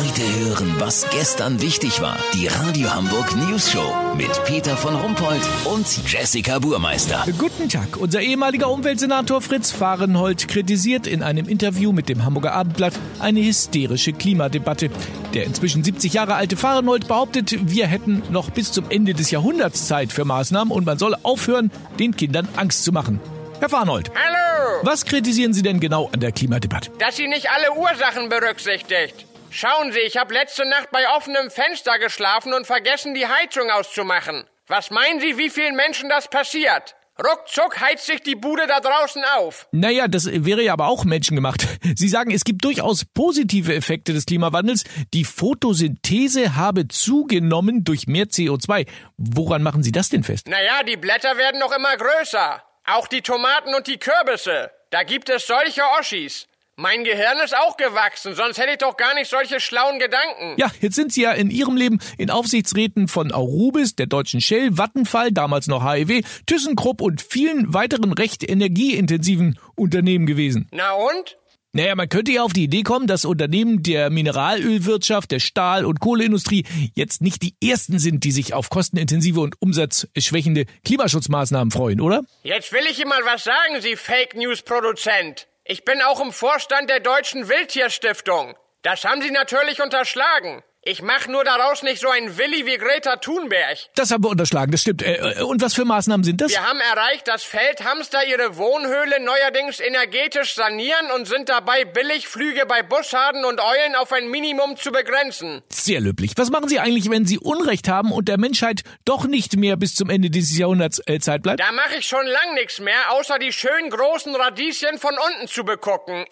Heute hören, was gestern wichtig war. Die Radio Hamburg News Show mit Peter von Rumpold und Jessica Burmeister. Guten Tag. Unser ehemaliger Umweltsenator Fritz Fahrenhold kritisiert in einem Interview mit dem Hamburger Abendblatt eine hysterische Klimadebatte. Der inzwischen 70 Jahre alte Fahrenhold behauptet, wir hätten noch bis zum Ende des Jahrhunderts Zeit für Maßnahmen und man solle aufhören, den Kindern Angst zu machen. Herr Fahrenhold. Hallo! Was kritisieren Sie denn genau an der Klimadebatte? Dass sie nicht alle Ursachen berücksichtigt. Schauen Sie, ich habe letzte Nacht bei offenem Fenster geschlafen und vergessen, die Heizung auszumachen. Was meinen Sie, wie vielen Menschen das passiert? Ruckzuck heizt sich die Bude da draußen auf. Naja, das wäre ja aber auch menschengemacht. Sie sagen, es gibt durchaus positive Effekte des Klimawandels. Die Photosynthese habe zugenommen durch mehr CO2. Woran machen Sie das denn fest? Naja, die Blätter werden noch immer größer. Auch die Tomaten und die Kürbisse. Da gibt es solche Oschis. Mein Gehirn ist auch gewachsen, sonst hätte ich doch gar nicht solche schlauen Gedanken. Ja, jetzt sind Sie ja in Ihrem Leben in Aufsichtsräten von Aurubis, der deutschen Shell, Vattenfall, damals noch HEW, ThyssenKrupp und vielen weiteren recht energieintensiven Unternehmen gewesen. Na und? Naja, man könnte ja auf die Idee kommen, dass Unternehmen der Mineralölwirtschaft, der Stahl- und Kohleindustrie jetzt nicht die ersten sind, die sich auf kostenintensive und umsatzschwächende Klimaschutzmaßnahmen freuen, oder? Jetzt will ich Ihnen mal was sagen, Sie Fake News Produzent. Ich bin auch im Vorstand der Deutschen Wildtierstiftung. Das haben Sie natürlich unterschlagen. Ich mach nur daraus nicht so einen Willi wie Greta Thunberg. Das haben wir unterschlagen, das stimmt. Äh, und was für Maßnahmen sind das? Wir haben erreicht, dass Feldhamster ihre Wohnhöhle neuerdings energetisch sanieren und sind dabei, Billigflüge bei Bussarden und Eulen auf ein Minimum zu begrenzen. Sehr löblich. Was machen Sie eigentlich, wenn Sie Unrecht haben und der Menschheit doch nicht mehr bis zum Ende dieses Jahrhunderts äh, Zeit bleibt? Da mache ich schon lang nichts mehr, außer die schönen großen Radieschen von unten zu begucken.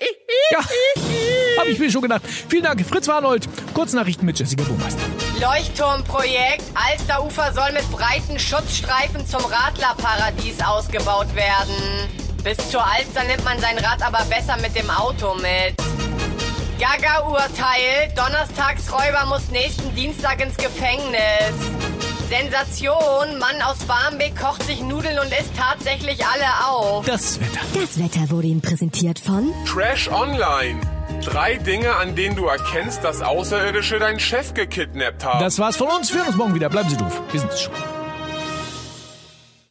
Ja, habe ich mir schon gedacht. Vielen Dank, Fritz Warnold. Kurznachrichten mit Jessica Burmeister. Leuchtturmprojekt. Alsterufer soll mit breiten Schutzstreifen zum Radlerparadies ausgebaut werden. Bis zur Alster nimmt man sein Rad aber besser mit dem Auto mit. Gaga-Urteil. Donnerstagsräuber muss nächsten Dienstag ins Gefängnis. Sensation. Mann aus Barmbek kocht sich Nudeln und isst tatsächlich alle auf. Das Wetter. Das Wetter wurde Ihnen präsentiert von Trash Online. Drei Dinge, an denen du erkennst, dass Außerirdische deinen Chef gekidnappt haben. Das war's von uns. Wir hören uns morgen wieder. Bleiben Sie doof. Wir sind es schon.